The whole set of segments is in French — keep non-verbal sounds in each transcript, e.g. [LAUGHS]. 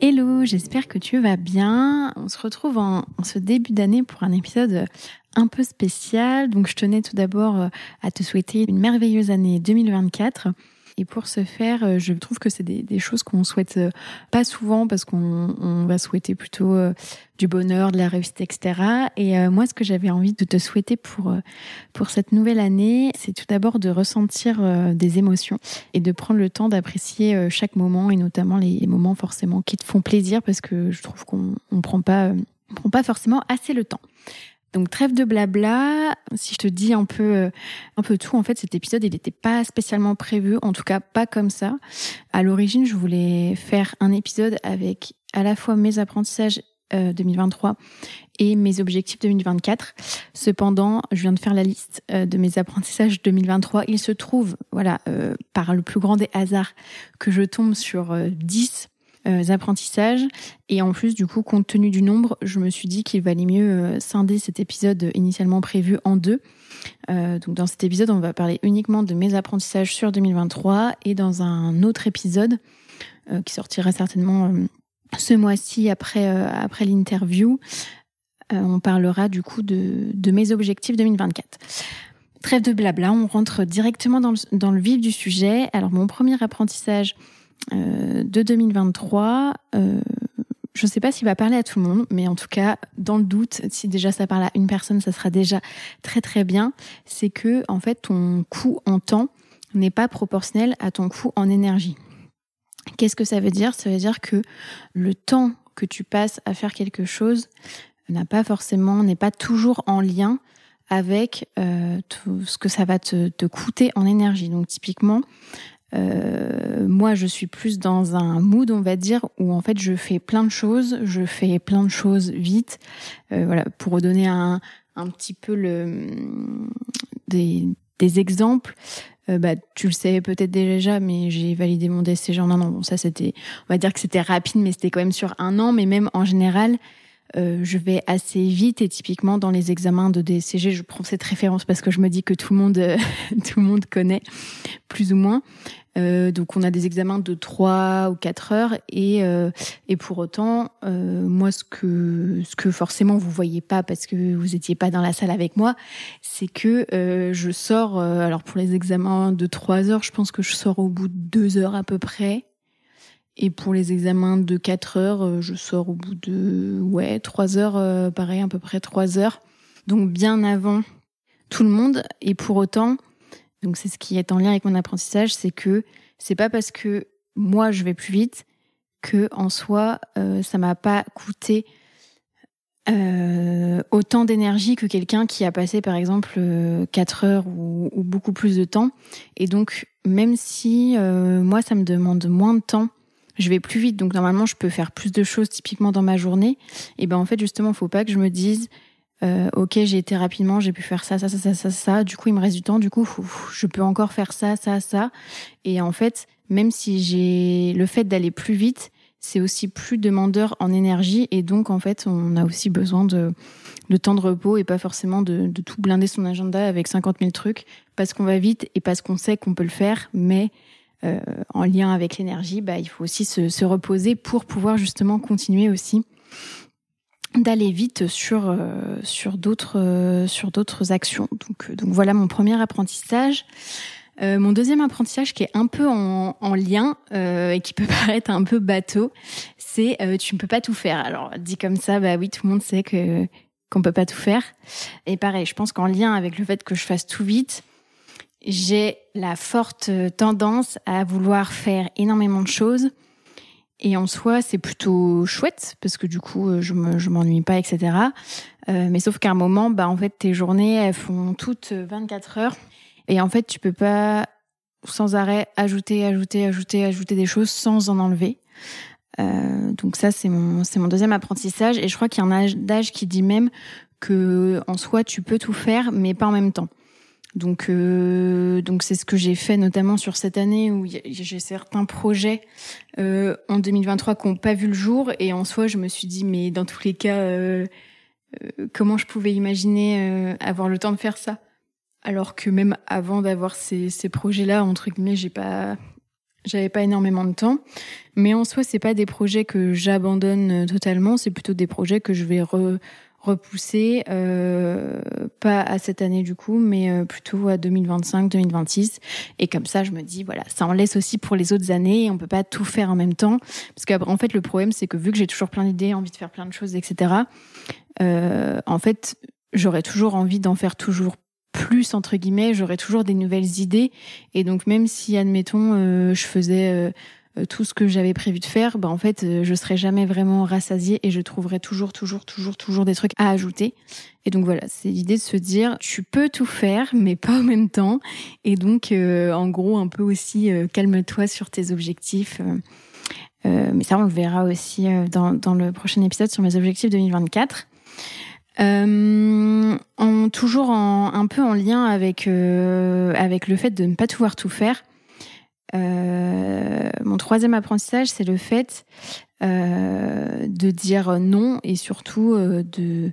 Hello, j'espère que tu vas bien. On se retrouve en, ce début d'année pour un épisode un peu spécial. Donc je tenais tout d'abord euh, à te souhaiter une merveilleuse année 2024. Et pour ce faire, euh, je trouve que c'est des, choses qu'on souhaite euh, pas souvent parce qu'on va souhaiter plutôt euh, du bonheur, de la réussite, etc. Et moi, ce que j'avais envie de te souhaiter pour, pour cette nouvelle année, c'est tout d'abord de ressentir des émotions et de prendre le temps d'apprécier chaque moment et notamment les moments forcément qui te font plaisir parce que je trouve qu'on ne prend pas, prend pas forcément assez le temps. Donc trêve de blabla. Si je te dis un peu, euh, un peu tout, en fait, cet épisode, il n'était pas spécialement prévu, en tout cas pas comme ça. À l'origine, je voulais faire un épisode avec à la fois mes apprentissages 2023 euh, et mes objectifs 2024. Cependant, je viens de faire la liste euh, de mes apprentissages 2023. Il se trouve, voilà, par le plus grand des hasards, que je tombe sur 10 euh, apprentissages. Et en plus, du coup, compte tenu du nombre, je me suis dit qu'il valait mieux euh, scinder cet épisode initialement prévu en deux. Euh, donc dans cet épisode, on va parler uniquement de mes apprentissages sur 2023 et dans un autre épisode qui sortira certainement ce mois-ci après, après l'interview, on parlera du coup de, de mes objectifs 2024. Trêve de blabla, on rentre directement dans le, dans le vif du sujet. Alors mon premier apprentissage, euh, de 2023. Euh, je ne sais pas s'il va parler à tout le monde, mais en tout cas, dans le doute, si déjà ça parle à une personne, ça sera déjà très très bien. C'est que en fait, ton coût en temps n'est pas proportionnel à ton coût en énergie. Qu'est-ce que ça veut dire? Ça veut dire que le temps que tu passes à faire quelque chose n'a pas forcément, n'est pas toujours en lien avec euh, tout ce que ça va te, coûter en énergie. Donc typiquement, euh, moi, je suis plus dans un mood, on va dire, où en fait, je fais plein de choses, je fais plein de choses vite. Euh, voilà, pour redonner un, un petit peu le, des, des exemples. Euh, bah, tu le sais peut-être déjà, mais j'ai validé mon DCG en un an. Bon, ça, c'était, on va dire que c'était rapide, mais c'était quand même sur un an. Mais même en général, euh, je vais assez vite et typiquement dans les examens de DCG, je prends cette référence parce que je me dis que tout le monde, [LAUGHS] tout le monde connaît plus ou moins. Euh, donc on a des examens de 3 ou 4 heures et, euh, et pour autant, euh, moi ce que, ce que forcément vous voyez pas parce que vous étiez pas dans la salle avec moi, c'est que je sors, alors pour les examens de 3 heures, je pense que je sors au bout de 2 heures à peu près. Et pour les examens de 4 heures, je sors au bout de ouais, 3 heures, pareil, à peu près 3 heures. Donc bien avant tout le monde. Et pour autant, donc c'est ce qui est en lien avec mon apprentissage, c'est que c'est pas parce que moi je vais plus vite que en soi euh, ça m'a pas coûté euh, autant d'énergie que quelqu'un qui a passé par exemple 4 heures ou, beaucoup plus de temps. Et donc même si euh, moi ça me demande moins de temps, je vais plus vite. Donc normalement je peux faire plus de choses typiquement dans ma journée. Et ben en fait justement faut pas que je me dise euh, ok, j'ai été rapidement, j'ai pu faire ça, ça, ça, ça, ça, ça. Du coup, il me reste du temps. Du coup, je peux encore faire ça, ça, ça. Et en fait, même si j'ai le fait d'aller plus vite, c'est aussi plus demandeur en énergie et donc en fait on a aussi besoin de, de temps de repos et pas forcément de, de tout blinder son agenda avec 50 000 trucs parce qu'on va vite et parce qu'on sait qu'on peut le faire, mais euh, en lien avec l'énergie, bah, il faut aussi se, se, reposer pour pouvoir justement continuer aussi d'aller vite sur euh, sur d'autres euh, sur d'autres actions. Donc donc voilà mon premier apprentissage. Euh, mon deuxième apprentissage qui est un peu en, en lien euh, et qui peut [LAUGHS] paraître un peu bateau, c'est euh, tu ne peux pas tout faire. Alors dit comme ça, bah oui, tout le monde sait que qu'on peut pas tout faire. Et pareil, je pense qu'en lien avec le fait que je fasse tout vite, j'ai la forte tendance à vouloir faire énormément de choses. Et en soi, c'est plutôt chouette parce que du coup, je me, m'ennuie pas, etc. Euh, mais sauf qu'à un moment, bah en fait, tes journées, elles font toutes 24 heures et en fait, tu peux pas sans arrêt ajouter, ajouter, ajouter, ajouter des choses sans en enlever. Euh, donc ça, c'est mon, c'est mon deuxième apprentissage. Et je crois qu'il y a un adage qui dit même que en soi, tu peux tout faire, mais pas en même temps. Donc, euh, donc c'est ce que j'ai fait notamment sur cette année où j'ai certains projets euh, en 2023 qui n'ont pas vu le jour. Et en soi, je me suis dit, mais dans tous les cas, euh, euh comment je pouvais imaginer euh, avoir le temps de faire ça? Alors que même avant d'avoir ces, ces projets-là, entre guillemets, j'ai pas, j'avais pas énormément de temps. Mais en soi, c'est pas des projets que j'abandonne euh, totalement. C'est plutôt des projets que je vais repousser, euh, pas à cette année du coup, mais euh, plutôt à 2025, 2026. Et comme ça, je me dis voilà, ça en laisse aussi pour les autres années. Et on peut pas tout faire en même temps, parce qu'en fait, le problème, c'est que vu que j'ai toujours plein d'idées, envie de faire plein de choses, etc. Euh, en fait, j'aurais toujours envie d'en faire toujours plus entre guillemets, j'aurais toujours des nouvelles idées. Et donc même si, admettons, je faisais tout ce que j'avais prévu de faire, bah en fait, euh, je serais jamais vraiment rassasiée et je trouverais toujours, toujours, toujours, toujours des trucs à ajouter. Et donc voilà, c'est l'idée de se dire, tu peux tout faire, mais pas en même temps. Et donc, en gros, un peu aussi, calme-toi sur tes objectifs. mais ça, on le verra aussi dans, dans le prochain épisode sur mes objectifs 2024. Euh, en, toujours en, un peu en lien avec, euh, avec le fait de ne pas pouvoir tout faire. Euh, mon troisième apprentissage, c'est le fait euh, de dire non et surtout euh, de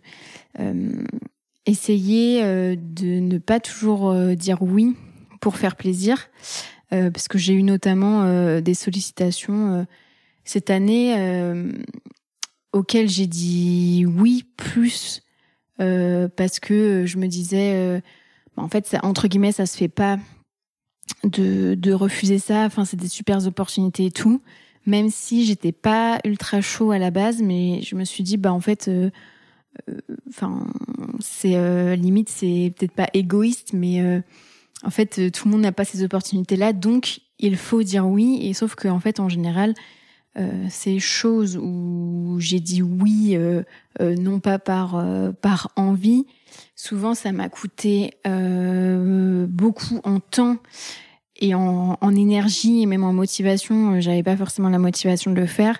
essayer de ne pas toujours dire oui pour faire plaisir. parce que j'ai eu notamment des sollicitations cette année auxquelles j'ai dit oui plus parce que je me disais, bah, en fait, entre guillemets, ça se fait pas de, de refuser ça. Enfin, c'est des super opportunités et tout. Même si j'étais pas ultra chaud à la base, mais je me suis dit, bah en fait, euh, enfin, c'est limite, c'est peut-être pas égoïste, mais en fait, tout le monde n'a pas ces opportunités-là, donc il faut dire oui. Et sauf que en fait, en général, euh, ces choses où j'ai dit oui, euh, euh, non pas par par envie, souvent ça m'a coûté beaucoup en temps et en, énergie et même en motivation, j'avais pas forcément la motivation de le faire.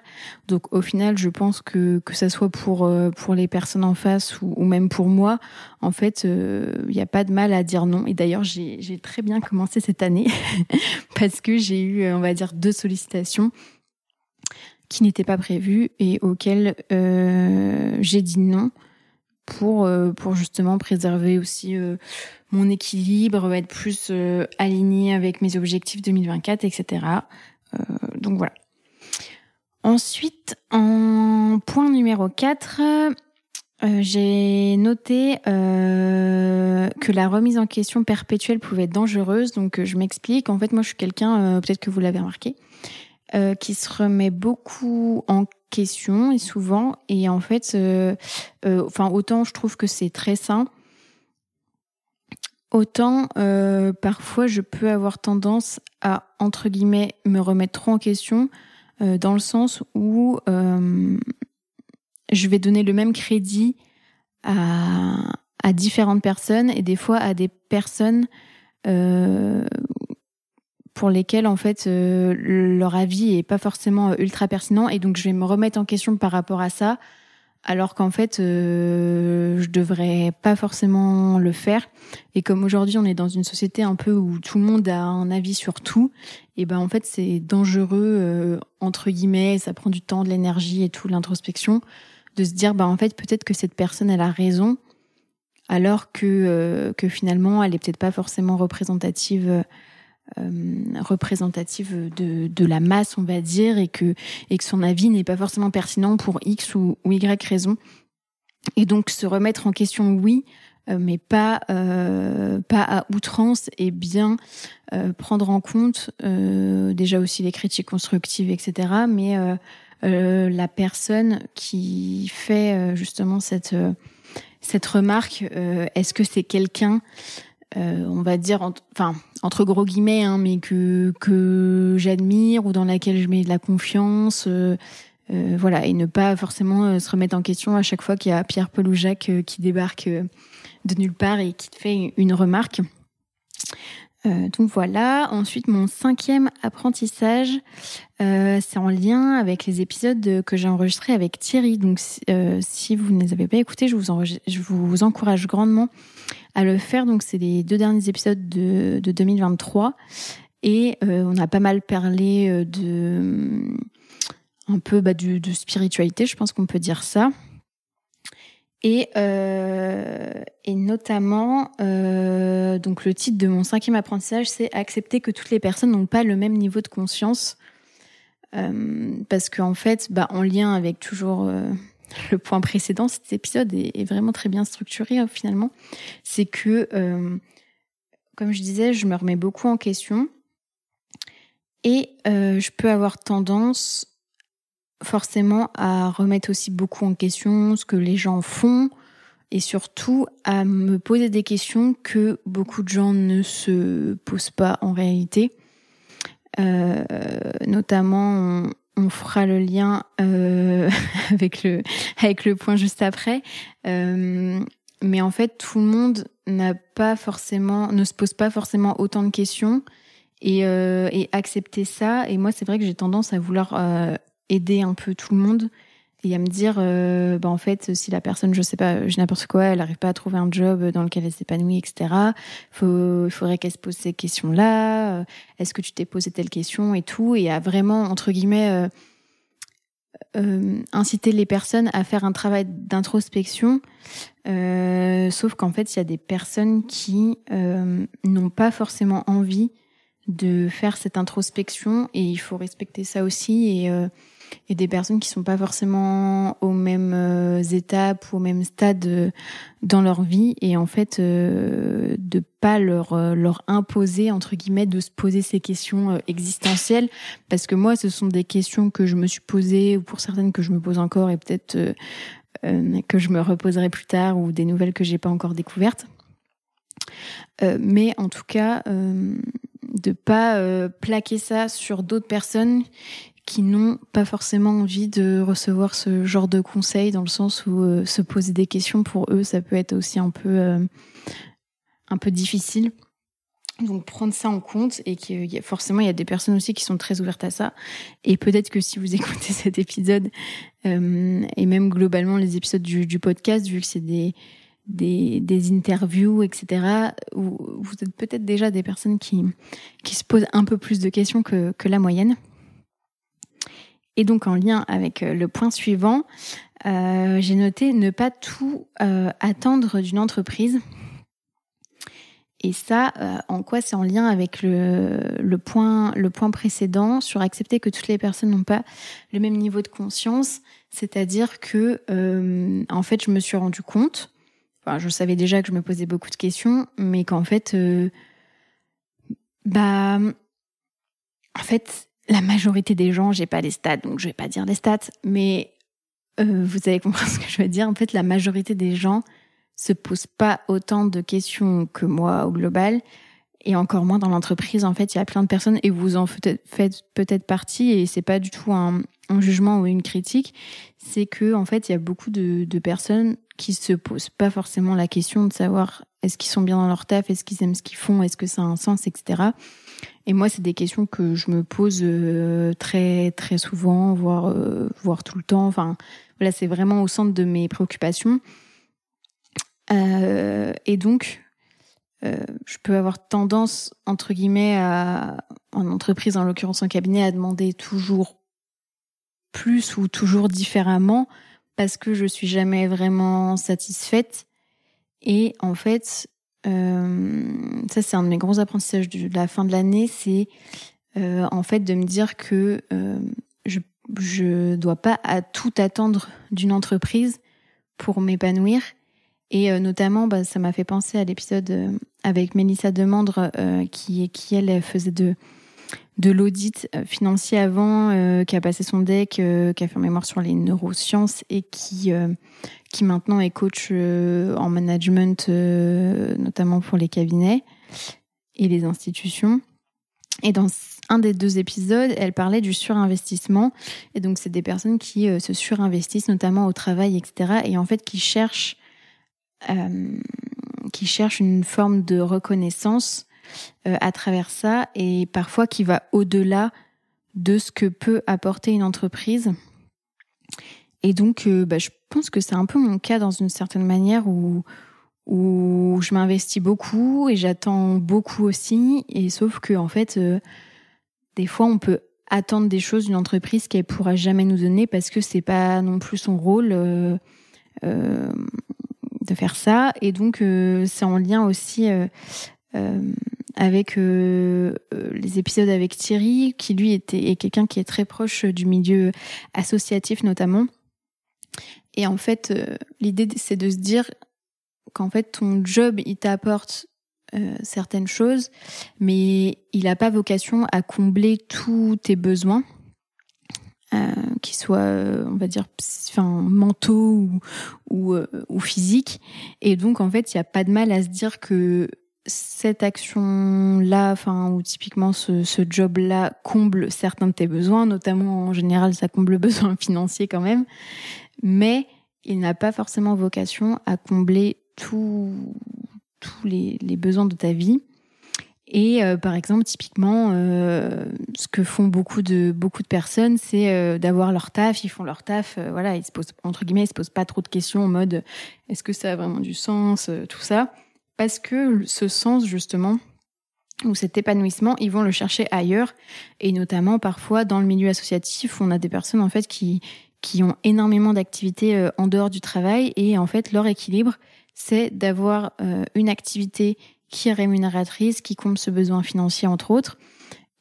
Donc au final, je pense que que ça soit pour pour les personnes en face ou, ou même pour moi, en fait, il n'y a pas de mal à dire non. Et d'ailleurs, j'ai très bien commencé cette année [LAUGHS] parce que j'ai eu, on va dire, deux sollicitations qui n'étaient pas prévues et auxquelles euh, j'ai dit non pour euh, pour justement préserver aussi euh, mon équilibre, être plus euh, aligné avec mes objectifs 2024, etc. Euh, donc voilà. Ensuite, en point numéro 4, j'ai noté que la remise en question perpétuelle pouvait être dangereuse. Donc je m'explique. En fait, moi, je suis quelqu'un, peut-être que vous l'avez remarqué, euh, qui se remet beaucoup en et souvent et en fait euh, euh, enfin autant je trouve que c'est très sain autant parfois je peux avoir tendance à entre guillemets me remettre trop en question dans le sens où je vais donner le même crédit à, à différentes personnes et des fois à des personnes pour lesquels en fait euh, leur avis est pas forcément euh, ultra pertinent et donc je vais me remettre en question par rapport à ça alors qu'en fait, euh, je devrais pas forcément le faire. Et comme aujourd'hui, on est dans une société un peu où tout le monde a un avis sur tout, et ben en fait, c'est dangereux euh, entre guillemets. Ça prend du temps, de l'énergie et tout, l'introspection, de se dire bah en fait peut-être que cette personne elle a raison, alors que euh, que finalement elle est peut-être pas forcément représentative. Euh, représentative de, de la masse, on va dire, et que, et que son avis n'est pas forcément pertinent pour X ou, Y raison. Et donc se remettre en question, oui, euh, mais pas euh, pas à outrance et bien euh, prendre en compte déjà aussi les critiques constructives, etc. Mais la personne qui fait justement cette cette remarque, est-ce que c'est quelqu'un euh, on va dire, enfin entre gros guillemets, hein, mais que j'admire ou dans laquelle je mets de la confiance, euh, euh, voilà, et ne pas forcément se remettre en question à chaque fois qu'il y a Pierre Paul ou Jacques qui débarque de nulle part et qui te fait une remarque. Donc voilà. Ensuite, mon cinquième apprentissage, c'est en lien avec les épisodes que j'ai enregistrés avec Thierry. Donc, si vous ne les avez pas écoutés, je vous, encourage grandement à le faire. Donc, c'est les deux derniers épisodes de, 2023. Et euh, on a pas mal parlé euh, de un peu bah, de, spiritualité, je pense qu'on peut dire ça. Et, euh, et notamment, donc le titre de mon cinquième apprentissage, c'est accepter que toutes les personnes n'ont pas le même niveau de conscience. parce qu'en fait, bah, en lien avec toujours le point précédent, cet épisode est, vraiment très bien structuré finalement. C'est que, euh, comme je disais, je me remets beaucoup en question et euh, je peux avoir tendance forcément à remettre aussi beaucoup en question ce que les gens font et surtout à me poser des questions que beaucoup de gens ne se posent pas en réalité. Euh, notamment, on fera le lien euh, [LAUGHS] avec le avec le point juste après. Euh, mais en fait, tout le monde n'a pas forcément, ne se pose pas forcément autant de questions et, euh, et accepter ça. Et moi, c'est vrai que j'ai tendance à vouloir euh, aider un peu tout le monde et à me dire, euh, bah en fait, si la personne, je sais pas, je n'importe quoi, elle n'arrive pas à trouver un job dans lequel elle s'épanouit, etc. Il faudrait qu'elle se pose ces questions-là. Euh, est-ce que tu t'es posé telle question et tout, et à vraiment entre guillemets euh, euh inciter les personnes à faire un travail d'introspection. Sauf qu'en fait, il y a des personnes qui n'ont pas forcément envie de faire cette introspection, et il faut respecter ça aussi et et des personnes qui sont pas forcément aux mêmes euh, étapes ou au même stade euh, dans leur vie et en fait euh, de pas leur euh, leur imposer entre guillemets de se poser ces questions existentielles. Parce que moi ce sont des questions que je me suis posées ou pour certaines que je me pose encore et peut-être que je me reposerai plus tard ou des nouvelles que j'ai pas encore découvertes. Mais en tout cas de pas plaquer ça sur d'autres personnes qui n'ont pas forcément envie de recevoir ce genre de conseils dans le sens où euh, se poser des questions pour eux ça peut être aussi un peu euh, un peu difficile donc prendre ça en compte et a forcément il y a des personnes aussi qui sont très ouvertes à ça et peut-être que si vous [LAUGHS] écoutez cet épisode euh, et même globalement les épisodes du, podcast vu que c'est des des, interviews, etc., vous êtes peut-être déjà des personnes qui, qui se posent un peu plus de questions que, que la moyenne. Et donc en lien avec euh, le point suivant, euh, j'ai noté ne pas tout euh, attendre d'une entreprise. Et ça, en quoi c'est en lien avec le, le, point, le point précédent sur accepter que toutes les personnes n'ont pas le même niveau de conscience. C'est-à-dire que, en fait, je me suis rendu compte, enfin, je savais déjà que je me posais beaucoup de questions, mais qu'en fait, bah, en fait, la majorité des gens, j'ai pas les stats, donc je vais pas dire des stats, mais euh, vous allez comprendre [LAUGHS] ce que je veux dire. En fait, la majorité des gens se posent pas autant de questions que moi au global, et encore moins dans l'entreprise. En fait, il y a plein de personnes et vous en faites peut-être partie, et c'est pas du tout un, jugement ou une critique. C'est que en fait, il y a beaucoup de personnes qui se posent pas forcément la question de savoir est-ce qu'ils sont bien dans leur taf, est-ce qu'ils aiment ce qu'ils font, est-ce que ça a un sens, etc Et moi, c'est des questions que je me pose très très souvent, voire voire tout le temps. Enfin, voilà, c'est vraiment au centre de mes préoccupations. et donc, je peux avoir tendance, entre guillemets, à, en entreprise, en l'occurrence en cabinet, à demander toujours plus ou toujours différemment parce que je suis jamais vraiment satisfaite. Et en fait, euh, ça c'est un de mes gros apprentissages de la fin de l'année, c'est euh, en fait de me dire que euh, je je dois pas à tout attendre d'une entreprise pour m'épanouir. Et notamment, bah, ça m'a fait penser à l'épisode avec Mélissa Demandre qui, qui elle faisait de de l'audit euh, financier avant, euh, qui a passé son deck, euh, qui a fait mémoire sur les neurosciences et qui, qui maintenant est coach en management, notamment pour les cabinets et les institutions. Et dans un des deux épisodes, elle parlait du surinvestissement. Et donc, c'est des personnes qui se surinvestissent, notamment au travail, etc. Et en fait, qui cherchent, qui cherchent une forme de reconnaissance euh, à travers ça et parfois qui va au-delà de ce que peut apporter une entreprise. Et donc, euh, bah, je pense que c'est un peu mon cas dans une certaine manière où, où je m'investis beaucoup et j'attends beaucoup aussi. Et sauf que, en fait, euh, des fois, on peut attendre des choses d'une entreprise qu'elle pourra jamais nous donner parce que c'est pas non plus son rôle de faire ça. Et donc, c'est en lien aussi avec euh, euh, les épisodes avec Thierry, qui lui était est quelqu'un qui est très proche du milieu associatif notamment. Et en fait, euh, l'idée c'est de se dire qu'en fait ton job il t'apporte certaines choses, mais il n'a pas vocation à combler tous tes besoins, qu'ils soient, on va dire, enfin, mentaux ou, ou, ou physiques. Et donc, en fait, il n'y a pas de mal à se dire que cette action-là, enfin, ou typiquement ce, ce job-là comble certains de tes besoins, notamment en général, ça comble le besoin [LAUGHS] financier quand même, mais il n'a pas forcément vocation à combler tous les, les, besoins de ta vie. Et euh, par exemple, typiquement, euh, ce que font beaucoup de beaucoup de personnes, c'est euh, d'avoir leur taf. Ils font leur taf, voilà, ils se posent entre guillemets, ils se posent pas trop de questions en mode est-ce que ça a vraiment du sens, tout ça parce que ce sens justement ou cet épanouissement, ils vont le chercher ailleurs. Et notamment parfois dans le milieu associatif, on a des personnes en fait qui qui ont énormément d'activités euh, en dehors du travail. Et en fait leur équilibre, c'est d'avoir euh, une activité qui est rémunératrice, qui comble ce besoin financier entre autres.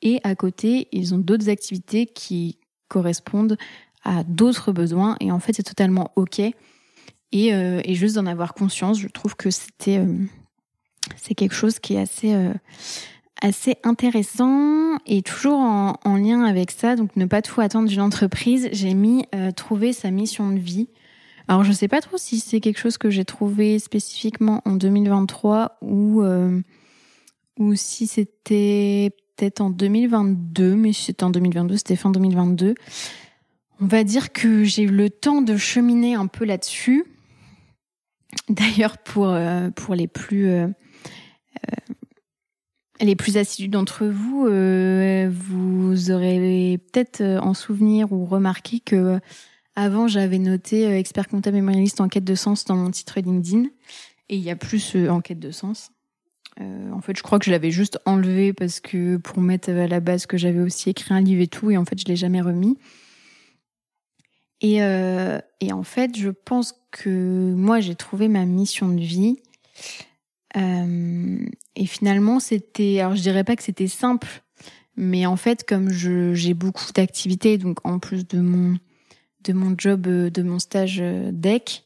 Et à côté, ils ont d'autres activités qui correspondent à d'autres besoins. Et en fait, c'est totalement OK. Et, euh, et juste d'en avoir conscience, je trouve que c'était c'est quelque chose qui est assez euh, intéressant et toujours en, lien avec ça. Donc ne pas tout attendre d'une entreprise. J'ai mis euh, trouver sa mission de vie. Alors je sais pas trop si c'est quelque chose que j'ai trouvé spécifiquement en 2023 ou euh, ou si c'était peut-être en 2022, mais si c'était en 2022, c'était fin 2022. On va dire que j'ai eu le temps de cheminer un peu là-dessus. D'ailleurs, pour, les plus les plus assidus d'entre vous, euh, vous aurez peut-être euh, en souvenir ou remarqué que avant j'avais noté expert comptable mémorialiste en quête de sens dans mon titre LinkedIn et il y a plus en quête de sens. en fait, je crois que je l'avais juste enlevé parce que pour mettre à la base que j'avais aussi écrit un livre et tout, et en fait, je l'ai jamais remis. Et, en fait, je pense que moi, j'ai trouvé ma mission de vie euh, et finalement, c'était, alors je dirais pas que c'était simple, mais en fait, comme j'ai beaucoup d'activités, donc en plus de mon de mon job, euh, de mon stage euh, DEC,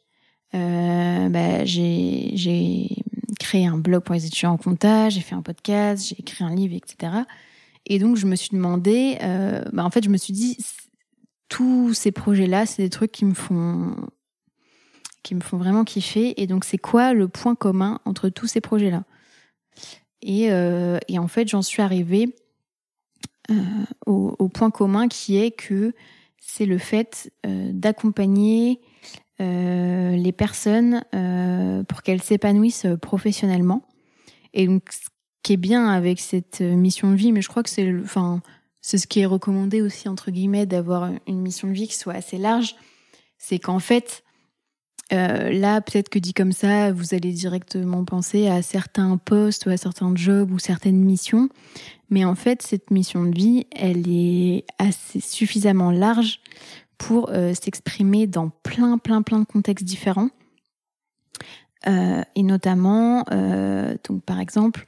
euh, bah, j'ai créé un blog pour les étudiants en comptage, j'ai fait un podcast, j'ai écrit un livre, etc. Et donc, je me suis demandé, euh, bah, en fait, je me suis dit, tous ces projets-là, c'est des trucs qui me font qui me font vraiment kiffer. Et donc, c'est quoi le point commun entre tous ces projets-là? Et, euh, et, en fait, j'en suis arrivée euh, au, point commun qui est que c'est le fait euh, d'accompagner les personnes pour qu'elles s'épanouissent professionnellement. Et donc, ce qui est bien avec cette mission de vie, mais je crois que c'est, enfin, c'est ce qui est recommandé aussi entre guillemets d'avoir une mission de vie qui soit assez large, c'est qu'en fait, euh, là, peut-être que dit comme ça, vous allez directement penser à certains postes ou à certains jobs ou certaines missions. Mais en fait, cette mission de vie, elle est assez suffisamment large pour euh, s'exprimer dans plein, plein, plein de contextes différents. Euh, et notamment, donc par exemple,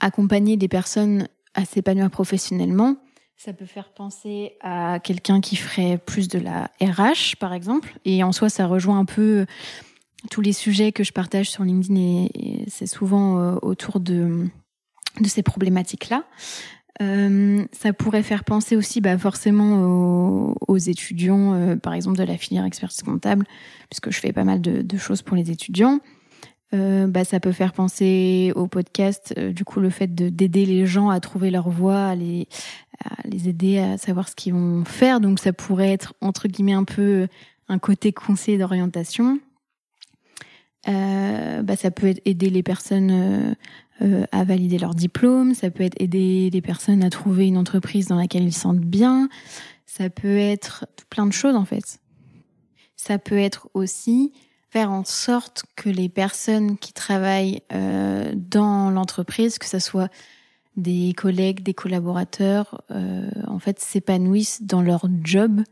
accompagner des personnes à s'épanouir professionnellement, ça peut faire penser à quelqu'un qui ferait plus de la RH, par exemple. Et en soi, ça rejoint un peu tous les sujets que je partage sur LinkedIn et, c'est souvent euh, autour de, ces problématiques-là. Euh, ça pourrait faire penser aussi bah, forcément aux, étudiants, euh, par exemple de la filière expertise comptable, puisque je fais pas mal de choses pour les étudiants. Euh, bah, ça peut faire penser au podcast, euh, du coup le fait d'aider les gens à trouver leur voie, à les, aider à savoir ce qu'ils vont faire. Donc ça pourrait être entre guillemets un peu un côté conseil d'orientation. Euh, bah, ça peut aider les personnes à valider leur diplôme, ça peut être aider les personnes à trouver une entreprise dans laquelle ils se sentent bien, ça peut être plein de choses en fait. Ça peut être aussi en sorte que les personnes qui travaillent euh, dans l'entreprise, que ce soit des collègues, des collaborateurs, euh, en fait, s'épanouissent dans leur job.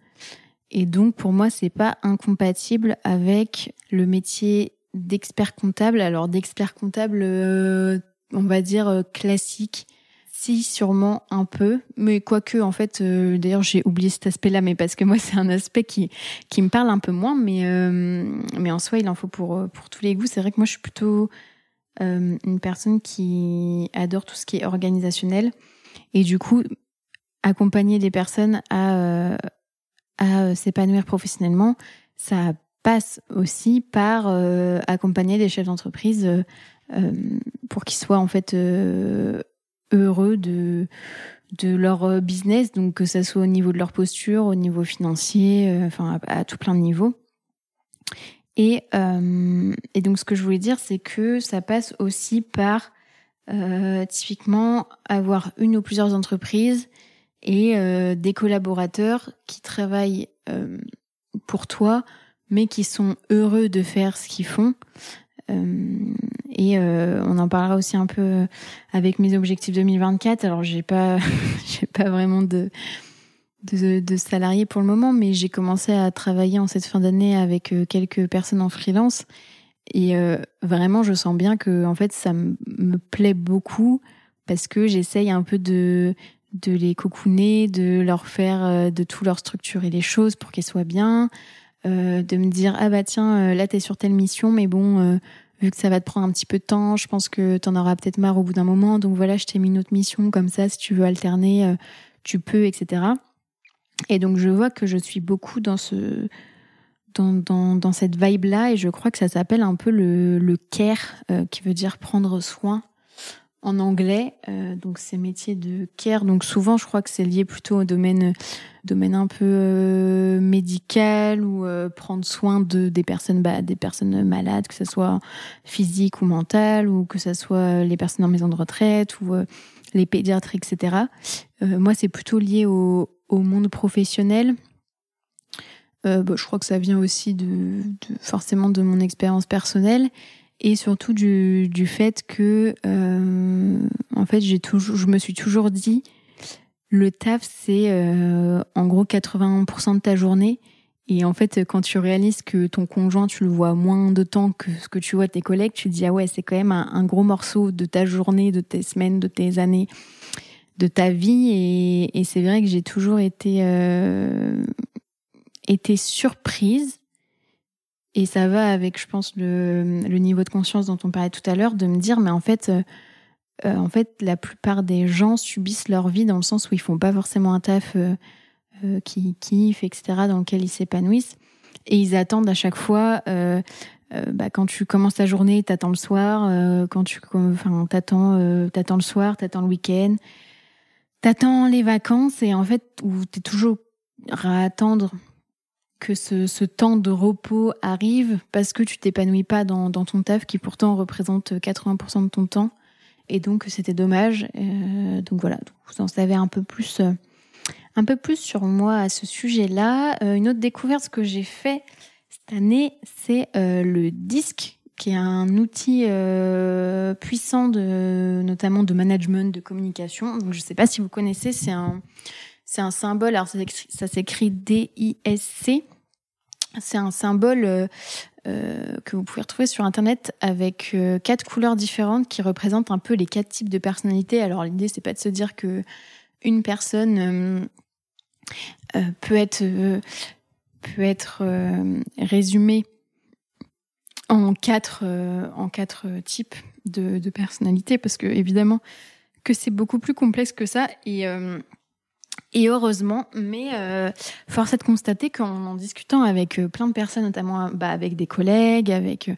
Et donc, pour moi, c'est pas incompatible avec le métier d'expert comptable. Alors, d'expert comptable, euh, on va dire classique, si, sûrement un peu, mais quoique en fait, euh, d'ailleurs j'ai oublié cet aspect-là, mais parce que moi c'est un aspect qui me parle un peu moins, mais euh, mais en soi il en faut pour euh, pour tous les goûts. C'est vrai que moi je suis plutôt une personne qui adore tout ce qui est organisationnel et du coup accompagner les personnes à à s'épanouir professionnellement, ça passe aussi par accompagner des chefs d'entreprise pour qu'ils soient en fait heureux de de leur euh, business, donc que ça soit au niveau de leur posture, au niveau financier, euh, enfin à, tout plein de niveaux. Et, euh, et donc ce que je voulais dire, c'est que ça passe aussi par typiquement avoir une ou plusieurs entreprises et des collaborateurs qui travaillent pour toi, mais qui sont heureux de faire ce qu'ils font. Euh, et euh, on en parlera aussi un peu avec mes objectifs 2024. Alors j'ai pas, [LAUGHS] j'ai pas vraiment de, de, salariés pour le moment, mais j'ai commencé à travailler en cette fin d'année avec euh, quelques personnes en freelance. Et vraiment, je sens bien que en fait, ça me plaît beaucoup parce que j'essaye un peu de de les cocooner, de leur faire, de tout leur structurer les choses pour qu'elles soient bien, euh, de me dire ah bah tiens là t'es sur telle mission, mais bon vu que ça va te prendre un petit peu de temps, je pense que tu en auras peut-être marre au bout d'un moment. Donc voilà, je t'ai mis une autre mission comme ça, si tu veux alterner, euh, tu peux, etc. Et donc je vois que je suis beaucoup dans ce dans, dans, dans cette vibe-là et je crois que ça s'appelle un peu le, le care, euh, qui veut dire prendre soin en anglais. Euh, donc ces métiers de care, donc souvent je crois que c'est lié plutôt au domaine domaine un peu euh, médical ou euh, prendre soin de des personnes bah, des personnes malades, que ce soit physique ou mentale ou que ce soit les personnes en maison de retraite ou les pédiatres, etc. moi c'est plutôt lié au, monde professionnel. Bah, je crois que ça vient aussi de forcément de mon expérience personnelle et surtout du, du fait que euh, en fait j'ai toujours je me suis toujours dit le taf c'est euh, en gros 80% de ta journée. Et en fait quand tu réalises que ton conjoint tu le vois moins de temps que ce que tu vois tes collègues tu te dis ah ouais c'est quand même un, gros morceau de ta journée de tes semaines de tes années de ta vie. Et, et c'est vrai que j'ai toujours été euh, été surprise et ça va avec, je pense, le, niveau de conscience dont on parlait tout à l'heure, de me dire, mais en fait, euh, euh, en fait, la plupart des gens subissent leur vie dans le sens où ils font pas forcément un taf euh, qui kiffent, etc., dans lequel ils s'épanouissent. Et ils attendent à chaque fois, bah, quand tu commences ta journée, t'attends le soir, quand tu, enfin, t'attends, t'attends le soir, t'attends le week-end, t'attends les vacances, et en fait, où t'es toujours à attendre que ce, temps de repos arrive parce que tu t'épanouis pas dans, ton taf qui pourtant représente 80% de ton temps et donc c'était dommage. donc voilà, vous en savez un peu plus, un peu plus sur moi à ce sujet-là. une autre découverte que j'ai fait cette année, c'est le disque qui est un outil puissant de notamment de management, de communication. Donc je ne sais pas si vous connaissez, c'est un c'est un symbole. Alors ça s'écrit D-I-S-C. C'est un symbole euh, euh, que vous pouvez retrouver sur Internet avec euh, quatre couleurs différentes qui représentent un peu les quatre types de personnalités. Alors l'idée, c'est pas de se dire que une personne peut être peut être résumée en quatre en quatre types de, personnalités parce que évidemment que c'est beaucoup plus complexe que ça et et heureusement, mais euh, force est de constater qu'en discutant avec euh, plein de personnes, notamment bah, avec des collègues, avec euh,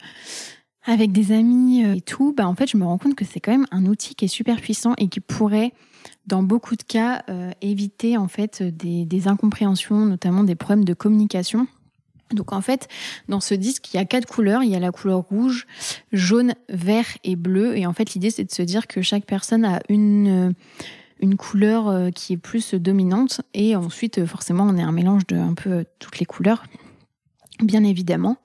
avec des amis et tout, bah en fait, je me rends compte que c'est quand même un outil qui est super puissant et qui pourrait, dans beaucoup de cas, éviter en fait des, des incompréhensions, notamment des problèmes de communication. Donc en fait, dans ce disque, il y a quatre couleurs. Il y a la couleur rouge, jaune, vert et bleu. Et en fait, l'idée, c'est de se dire que chaque personne a une une couleur euh, qui est plus dominante. Et ensuite euh, forcément on est un mélange de un peu euh, toutes les couleurs bien évidemment.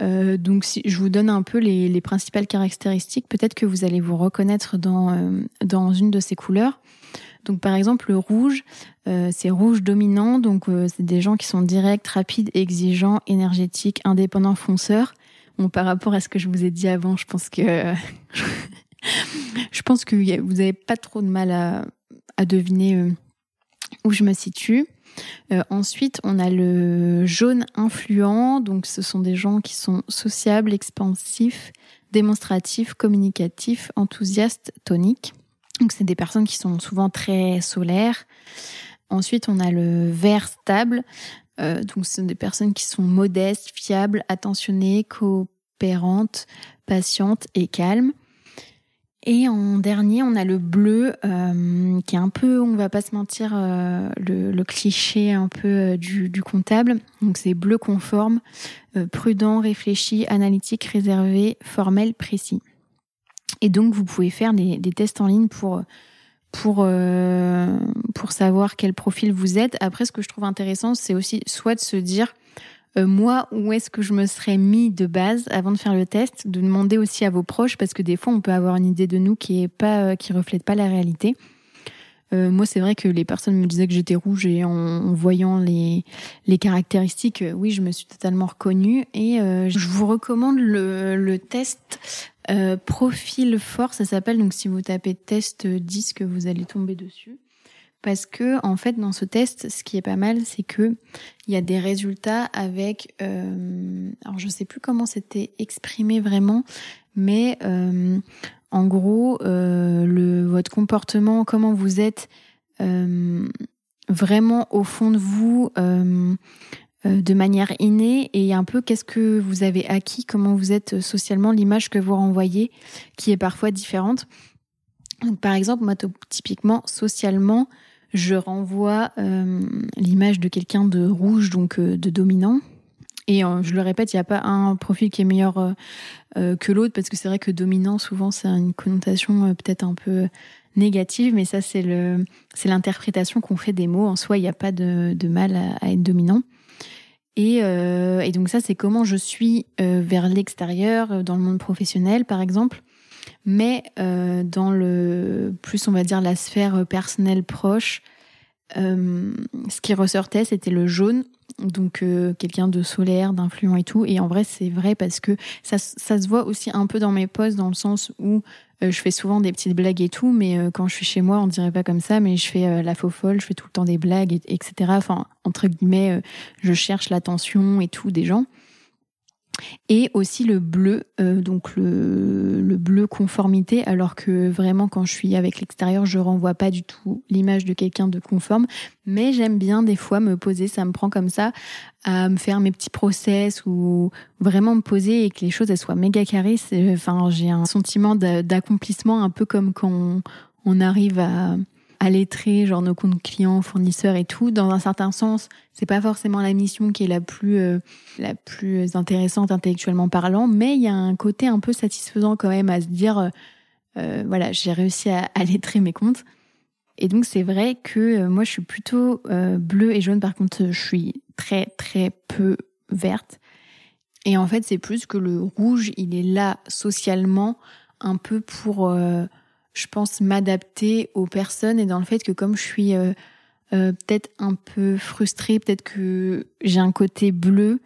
Donc si je vous donne un peu les, principales caractéristiques. Peut-être que vous allez vous reconnaître dans dans une de ces couleurs. Donc par exemple le rouge c'est rouge dominant. Donc c'est des gens qui sont directs rapides exigeants énergétiques indépendants fonceurs. Bon par rapport à ce que je vous ai dit avant je pense que je pense que vous n'avez pas trop de mal à, deviner euh, où je me situe. Euh, ensuite, on a le jaune influent. Donc, ce sont des gens qui sont sociables, expansifs, démonstratifs, communicatifs, enthousiastes, toniques. Donc, c'est des personnes qui sont souvent très solaires. Ensuite, on a le vert stable. Euh, donc, ce sont des personnes qui sont modestes, fiables, attentionnées, coopérantes, patientes et calmes. Et en dernier, on a le bleu, euh, qui est un peu, on va pas se mentir, euh, le, cliché un peu euh, du, comptable. Donc c'est bleu conforme, prudent, réfléchi, analytique, réservé, formel, précis. Et donc vous pouvez faire des, des tests en ligne pour pour pour savoir quel profil vous êtes. Après, ce que je trouve intéressant, c'est aussi soit de se dire euh, moi, où est-ce que je me serais mis de base avant de faire le test, de demander aussi à vos proches, parce que des fois, on peut avoir une idée de nous qui est pas, euh, qui reflète pas la réalité. Euh, moi, c'est vrai que les personnes me disaient que j'étais rouge et en, voyant les, les caractéristiques, oui, je me suis totalement reconnue. Et je vous recommande le, le test profil fort, ça s'appelle. Donc, si vous tapez test 10, que vous allez tomber dessus parce que en fait dans ce test ce qui est pas mal c'est que il y a des résultats avec euh, alors je sais plus comment c'était exprimé vraiment mais euh, en gros euh, votre comportement comment vous êtes vraiment au fond de vous de manière innée et un peu qu'est-ce que vous avez acquis comment vous êtes socialement l'image que vous renvoyez qui est parfois différente. Donc, par exemple moi typiquement socialement je renvoie euh, l'image de quelqu'un de rouge, donc euh, de dominant. Et euh, je le répète, il n'y a pas un profil qui est meilleur que l'autre, parce que c'est vrai que dominant, souvent, c'est une connotation peut-être un peu négative, mais ça, c'est l'interprétation qu'on fait des mots. En soi, il n'y a pas de, mal à, être dominant. Et, donc ça, c'est comment je suis vers l'extérieur, dans le monde professionnel, par exemple mais euh, dans le plus on va dire la sphère personnelle proche, euh, ce qui ressortait c'était le jaune, donc euh, quelqu'un de solaire, d'influent et tout. Et en vrai c'est vrai parce que ça, ça se voit aussi un peu dans mes posts dans le sens où je fais souvent des petites blagues et tout, mais quand je suis chez moi on dirait pas comme ça, mais je fais la faux folle, je fais tout le temps des blagues, etc. Enfin entre guillemets, je cherche l'attention et tout des gens et aussi le bleu, euh, donc le, le, bleu conformité, alors que vraiment quand je suis avec l'extérieur, je renvoie pas du tout l'image de quelqu'un de conforme, mais j'aime bien des fois me poser, ça me prend comme ça à me faire mes petits process ou vraiment me poser et que les choses soient méga carrées. Enfin, j'ai un sentiment d'accomplissement un peu comme quand on arrive à à genre nos comptes clients, fournisseurs et tout. Dans un certain sens, c'est pas forcément la mission qui est la plus, euh, la plus intéressante intellectuellement parlant, mais il y a un côté un peu satisfaisant quand même à se dire, voilà, j'ai réussi à, à mes comptes. Et donc c'est vrai que moi je suis plutôt bleu et jaune. Par contre, je suis très très peu verte. Et en fait, c'est plus que le rouge, il est là socialement un peu pour, euh, je pense, m'adapter aux personnes et dans le fait que comme je suis euh, euh, peut-être un peu frustrée, peut-être que j'ai un côté bleu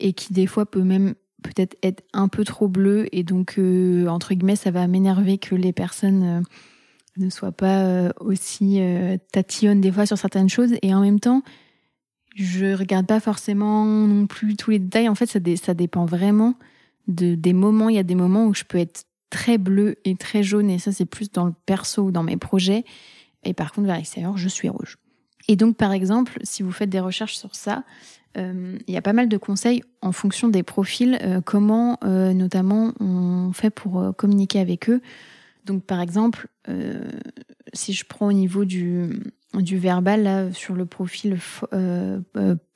et qui des fois peut même peut-être être un peu trop bleu et donc entre guillemets ça va m'énerver que les personnes ne soient pas aussi tatillonnes des fois sur certaines choses et en même temps je regarde pas forcément non plus tous les détails. En fait, ça, ça dépend vraiment de, des moments. Il y a des moments où je peux être très bleu et très jaune, et ça, c'est plus dans le perso ou dans mes projets. Et par contre, vers l'extérieur, je suis rouge. Et donc, par exemple, si vous faites des recherches sur ça, euh, il y a pas mal de conseils en fonction des profils, euh, comment euh, notamment on fait pour communiquer avec eux. Donc, par exemple, si je prends au niveau du, du verbal là sur le profil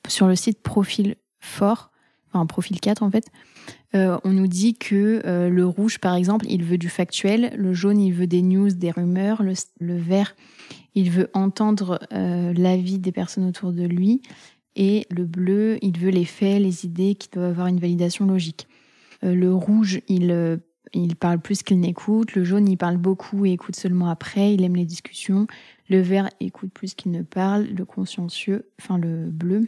sur le site profil fort profil 4 en fait euh, on nous dit que le rouge par exemple il veut du factuel le jaune il veut des news des rumeurs le, vert il veut entendre l'avis des personnes autour de lui et le bleu il veut les faits les idées qui doivent avoir une validation logique le rouge il il parle plus qu'il n'écoute. Le jaune, il parle beaucoup et écoute seulement après. Il aime les discussions. Le vert écoute plus qu'il ne parle. Le consciencieux, enfin le bleu,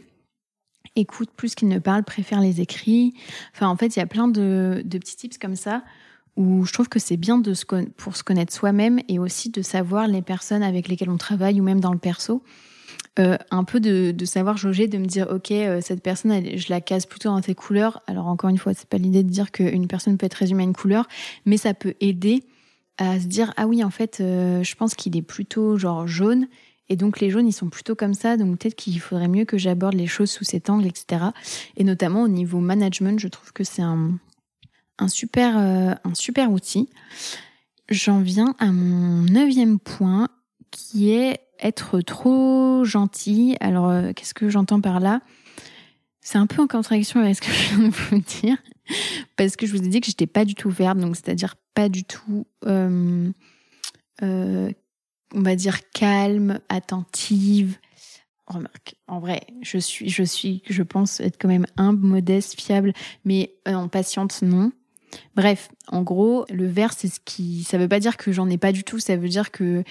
écoute plus qu'il ne parle, préfère les écrits. Enfin, en fait, il y a plein de, petits tips comme ça où je trouve que c'est bien pour se connaître soi-même et aussi de savoir les personnes avec lesquelles on travaille ou même dans le perso. Euh, un peu de, savoir jauger, de me dire ok euh, cette personne je la case plutôt dans tes couleurs. Alors encore une fois c'est pas l'idée de dire qu'une personne peut être résumée à une couleur, mais ça peut aider à se dire ah oui en fait euh, je pense qu'il est plutôt genre jaune et donc les jaunes ils sont plutôt comme ça donc peut-être qu'il faudrait mieux que j'aborde les choses sous cet angle etc. Et notamment au niveau management je trouve que c'est un, super un super outil. J'en viens à mon neuvième point qui est être trop gentil. Alors, euh, qu'est-ce que j'entends par là? C'est un peu en contradiction avec ce que je viens de vous dire, parce que je vous ai dit que j'étais pas du tout verte, donc c'est-à-dire pas du tout, euh, euh, on va dire calme, attentive. Remarque, en vrai, je suis, je suis, je pense être quand même humble, modeste, fiable, mais en patiente, non. Bref, en gros, le vert, c'est ce qui. Ça veut pas dire que j'en ai pas du tout. Ça veut dire que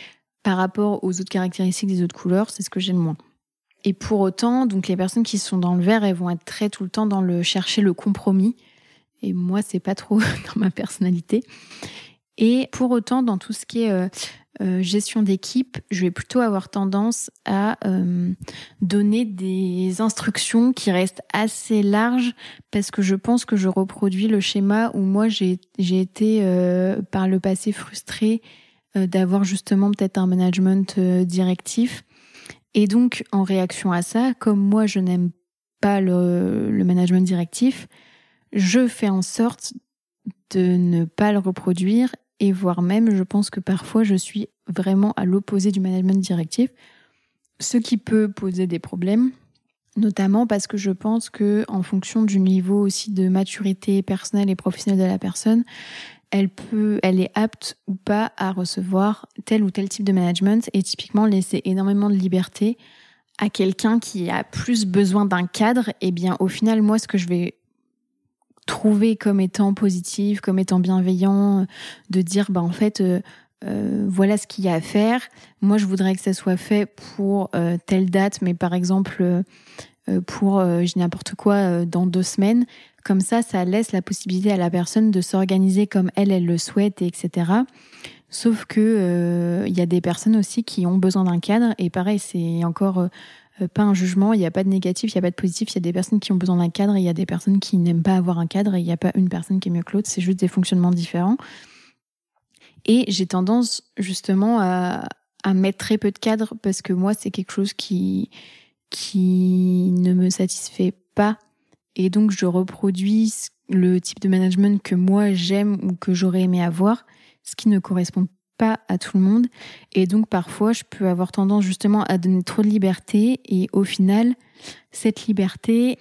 par rapport aux autres caractéristiques des autres couleurs, c'est ce que j'ai le moins. Et pour autant, donc les personnes qui sont dans le vert, elles vont être très tout le temps dans le chercher le compromis. Et moi, c'est pas trop [LAUGHS] dans ma personnalité. Et pour autant, dans tout ce qui est euh, euh, gestion d'équipe, je vais plutôt avoir tendance à euh, donner des instructions qui restent assez larges parce que je pense que je reproduis le schéma où moi j'ai été par le passé frustrée euh, d'avoir justement peut-être un management euh, directif. Et donc, en réaction à ça, comme moi, je n'aime pas le, management directif, je fais en sorte de ne pas le reproduire et voire même, je pense que parfois, je suis vraiment à l'opposé du management directif, ce qui peut poser des problèmes, notamment parce que je pense que en fonction du niveau aussi de maturité personnelle et professionnelle de la personne, elle peut, elle est apte ou pas à recevoir tel ou tel type de management. Et typiquement laisser énormément de liberté à quelqu'un qui a plus besoin d'un cadre, et eh bien au final moi ce que je vais trouver comme étant positif, comme étant bienveillant, de dire bah en fait euh, euh, voilà ce qu'il y a à faire. Moi je voudrais que ça soit fait pour euh, telle date, mais par exemple pour je n'importe quoi dans deux semaines. Comme ça, ça laisse la possibilité à la personne de s'organiser comme elle, elle le souhaite, etc. Sauf que il y a des personnes aussi qui ont besoin d'un cadre. Et pareil, c'est encore pas un jugement. Il n'y a pas de négatif, il n'y a pas de positif. Il y a des personnes qui ont besoin d'un cadre il y a des personnes qui n'aiment pas avoir un cadre. Il n'y a pas une personne qui est mieux que l'autre. C'est juste des fonctionnements différents. Et j'ai tendance justement à, à mettre très peu de cadre parce que moi, c'est quelque chose qui qui ne me satisfait pas et donc je reproduis le type de management que moi j'aime ou que j'aurais aimé avoir, ce qui ne correspond pas à tout le monde. Et donc parfois je peux avoir tendance justement à donner trop de liberté. Et au final cette liberté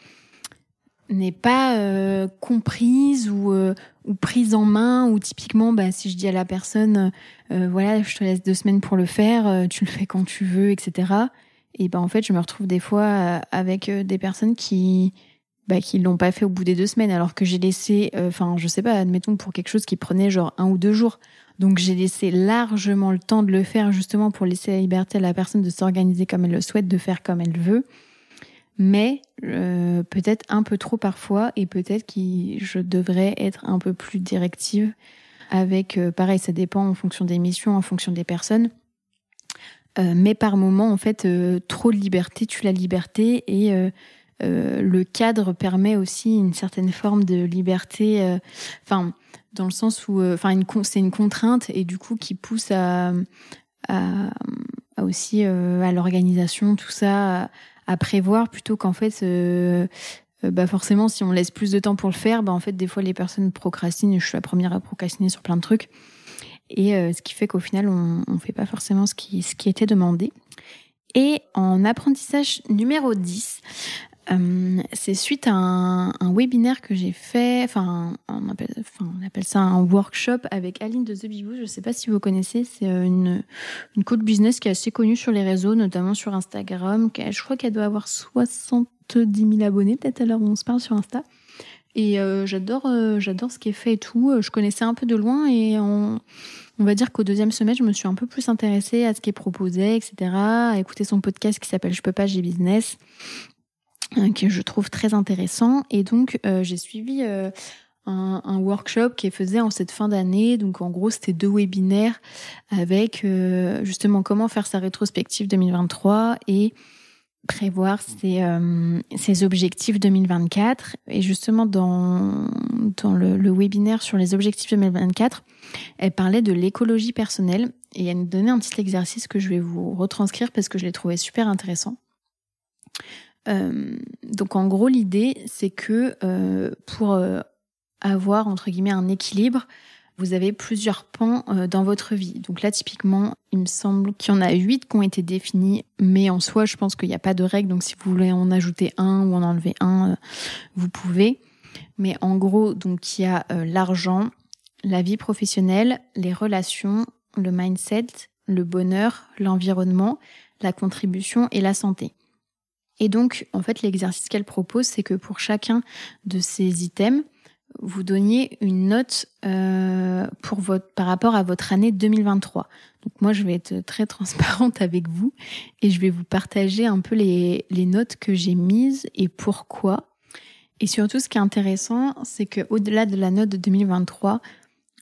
n'est pas euh, comprise ou, euh, ou prise en main ou typiquement bah, si je dis à la personne euh, voilà je te laisse deux semaines pour le faire tu le fais quand tu veux etc et ben en fait je me retrouve des fois avec des personnes qui bah, qui l'ont pas fait au bout des deux semaines alors que j'ai laissé enfin je sais pas admettons pour quelque chose qui prenait genre un ou deux jours donc j'ai laissé largement le temps de le faire justement pour laisser la liberté à la personne de s'organiser comme elle le souhaite de faire comme elle veut mais euh, peut-être un peu trop parfois et peut-être que je devrais être un peu plus directive avec, euh, pareil, ça dépend en fonction des missions, en fonction des personnes. Euh, mais par moment, en fait, trop de liberté tue la liberté et le cadre permet aussi une certaine forme de liberté, enfin, dans le sens où, enfin, c'est une contrainte et du coup qui pousse à, aussi à l'organisation, tout ça, à prévoir plutôt qu'en fait euh, euh, bah forcément si on laisse plus de temps pour le faire bah en fait des fois les personnes procrastinent je suis la première à procrastiner sur plein de trucs. Et euh, ce qui fait qu'au final on on fait pas forcément ce qui ce qui était demandé. Et en apprentissage numéro 10 euh, c'est suite à un, webinaire que j'ai fait, enfin on, appelle, ça un workshop avec Aline de The Bibou. Je ne sais pas si vous connaissez, c'est euh, une, une coach business qui est assez connue sur les réseaux, notamment sur Instagram. Je crois qu'elle doit avoir 70 000 abonnés, peut-être à l'heure où on se parle sur Insta. Et euh, j'adore, j'adore ce qui est fait et tout. Je connaissais un peu de loin et on, on va dire qu'au deuxième semestre, je me suis un peu plus intéressée à ce qui est proposé, etc. À écouter son podcast qui s'appelle Je peux pas, j'ai business. Euh, que je trouve très intéressant. Et donc, euh, j'ai suivi euh, un, workshop qui faisait en cette fin d'année. Donc, en gros, c'était deux webinaires avec justement comment faire sa rétrospective 2023 et prévoir ses, objectifs 2024. Et justement, dans, dans le, webinaire sur les objectifs 2024, elle parlait de l'écologie personnelle et elle nous donnait un petit exercice que je vais vous retranscrire parce que je l'ai trouvé super intéressant. Euh, donc en gros, l'idée, c'est que euh, pour euh, avoir, entre guillemets, un équilibre, vous avez plusieurs pans dans votre vie. Donc là, typiquement, il me semble qu'il y en a huit qui ont été définis, mais en soi, je pense qu'il n'y a pas de règle. Donc si vous voulez en ajouter un ou en enlever un, vous pouvez. Mais en gros, donc il y a l'argent, la vie professionnelle, les relations, le mindset, le bonheur, l'environnement, la contribution et la santé. Et donc, en fait, l'exercice qu'elle propose, c'est que pour chacun de ces items, vous donniez une note euh, pour votre, par rapport à votre année 2023. Donc moi, je vais être très transparente [LAUGHS] avec vous et je vais vous partager un peu les, les notes que j'ai mises et pourquoi. Et surtout, ce qui est intéressant, c'est qu'au-delà de la note de 2023,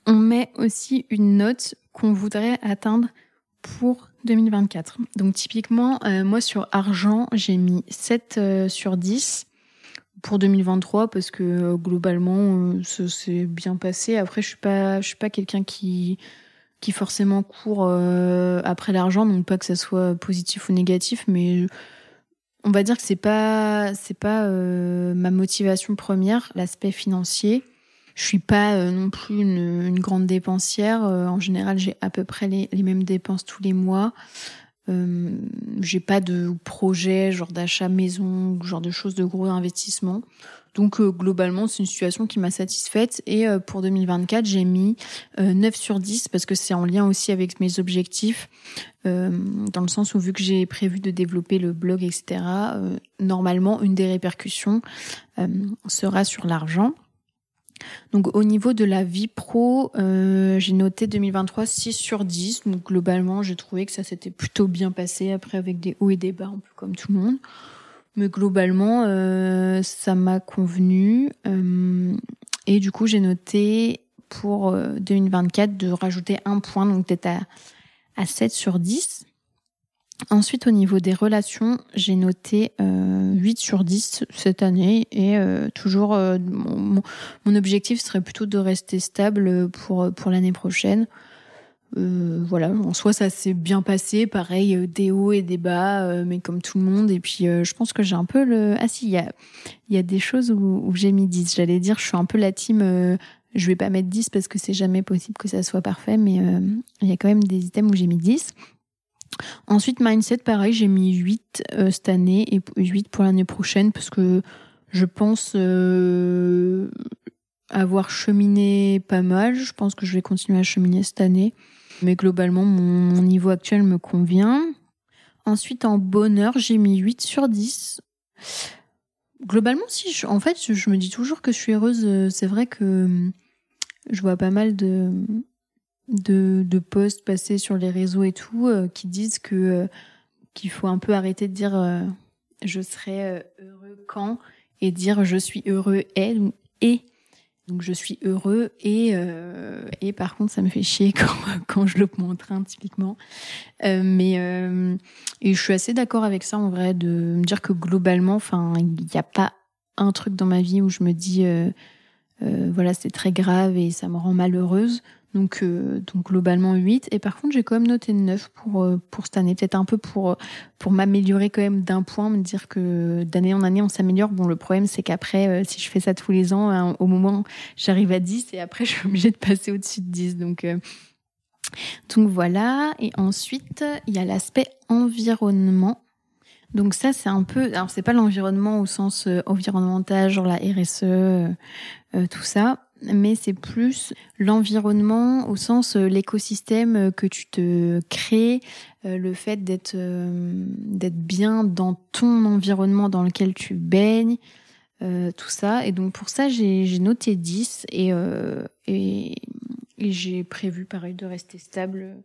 on met aussi une note qu'on voudrait atteindre pour 2024. Donc typiquement, euh, moi sur argent, j'ai mis 7 euh, sur 10 pour 2023 parce que euh, globalement ça s'est bien passé. Après je suis pas suis pas quelqu'un qui qui forcément court après l'argent, non pas que ça soit positif ou négatif, mais on va dire que c'est pas c'est pas ma motivation première, l'aspect financier. Je suis pas euh, non plus une, grande dépensière. Euh, en général, j'ai à peu près les, mêmes dépenses tous les mois. Euh, j'ai pas de projet, genre d'achat maison, genre de choses de gros investissement. Donc globalement, c'est une situation qui m'a satisfaite. Et pour 2024, j'ai mis 9 sur 10 parce que c'est en lien aussi avec mes objectifs, dans le sens où vu que j'ai prévu de développer le blog, etc., normalement, une des répercussions sera sur l'argent. Donc au niveau de la vie pro, euh, j'ai noté 2023 6 sur 10. Donc globalement, j'ai trouvé que ça s'était plutôt bien passé, après avec des hauts et des bas, un peu comme tout le monde. Mais globalement, euh, ça m'a convenu. Euh, et du coup, j'ai noté pour 2024 de rajouter un point, donc peut-être à, à 7 sur 10. Ensuite, au niveau des relations, j'ai noté euh, 8 sur 10 cette année et euh, toujours euh, mon, mon, objectif serait plutôt de rester stable pour pour l'année prochaine. Euh, voilà, en soi ça s'est bien passé, pareil des hauts et des bas, mais comme tout le monde. Et puis je pense que j'ai un peu le ah si il y a y a des choses où, où j'ai mis 10. J'allais dire je suis un peu la team. je vais pas mettre 10 parce que c'est jamais possible que ça soit parfait, mais il y a quand même des items où j'ai mis 10. Ensuite, mindset, pareil, j'ai mis 8 euh, cette année et 8 pour l'année prochaine parce que Je pense euh, avoir cheminé pas mal. Je pense que je vais continuer à cheminer cette année. Mais globalement, mon, niveau actuel me convient. Ensuite, en bonheur, j'ai mis 8 sur 10. Globalement, si, je, en fait, je me dis toujours que je suis heureuse. C'est vrai que je vois pas mal de, de, posts passés sur les réseaux et tout euh, qui disent que euh, qu'il faut un peu arrêter de dire euh, je serai heureux quand et dire je suis heureux et et. Donc je suis heureux et et par contre ça me fait chier [LAUGHS] quand quand je loupe mon train typiquement mais je suis assez d'accord avec ça en vrai de me dire que globalement enfin il n'y a pas un truc dans ma vie où je me dis voilà c'est très grave et ça me rend malheureuse donc, euh, donc globalement 8. Et par contre, j'ai quand même noté 9 pour, euh, pour cette année. Peut-être un peu pour, euh, pour m'améliorer quand même d'un point, me dire que d'année en année, on s'améliore. Bon, le problème, c'est qu'après, si je fais ça tous les ans, hein, au moment, j'arrive à 10 et après, [LAUGHS] je suis obligée de passer au-dessus de 10. Donc, donc voilà. Et ensuite, il y a l'aspect environnement. Donc ça, c'est un peu, alors c'est pas l'environnement au sens environnemental, genre la RSE, tout ça, mais c'est plus l'environnement au sens euh, l'écosystème euh, que tu te crées, euh, le fait d'être d'être bien dans ton environnement dans lequel tu baignes, tout ça. Et donc pour ça, j'ai noté 10 et, j'ai prévu pareil de rester stable,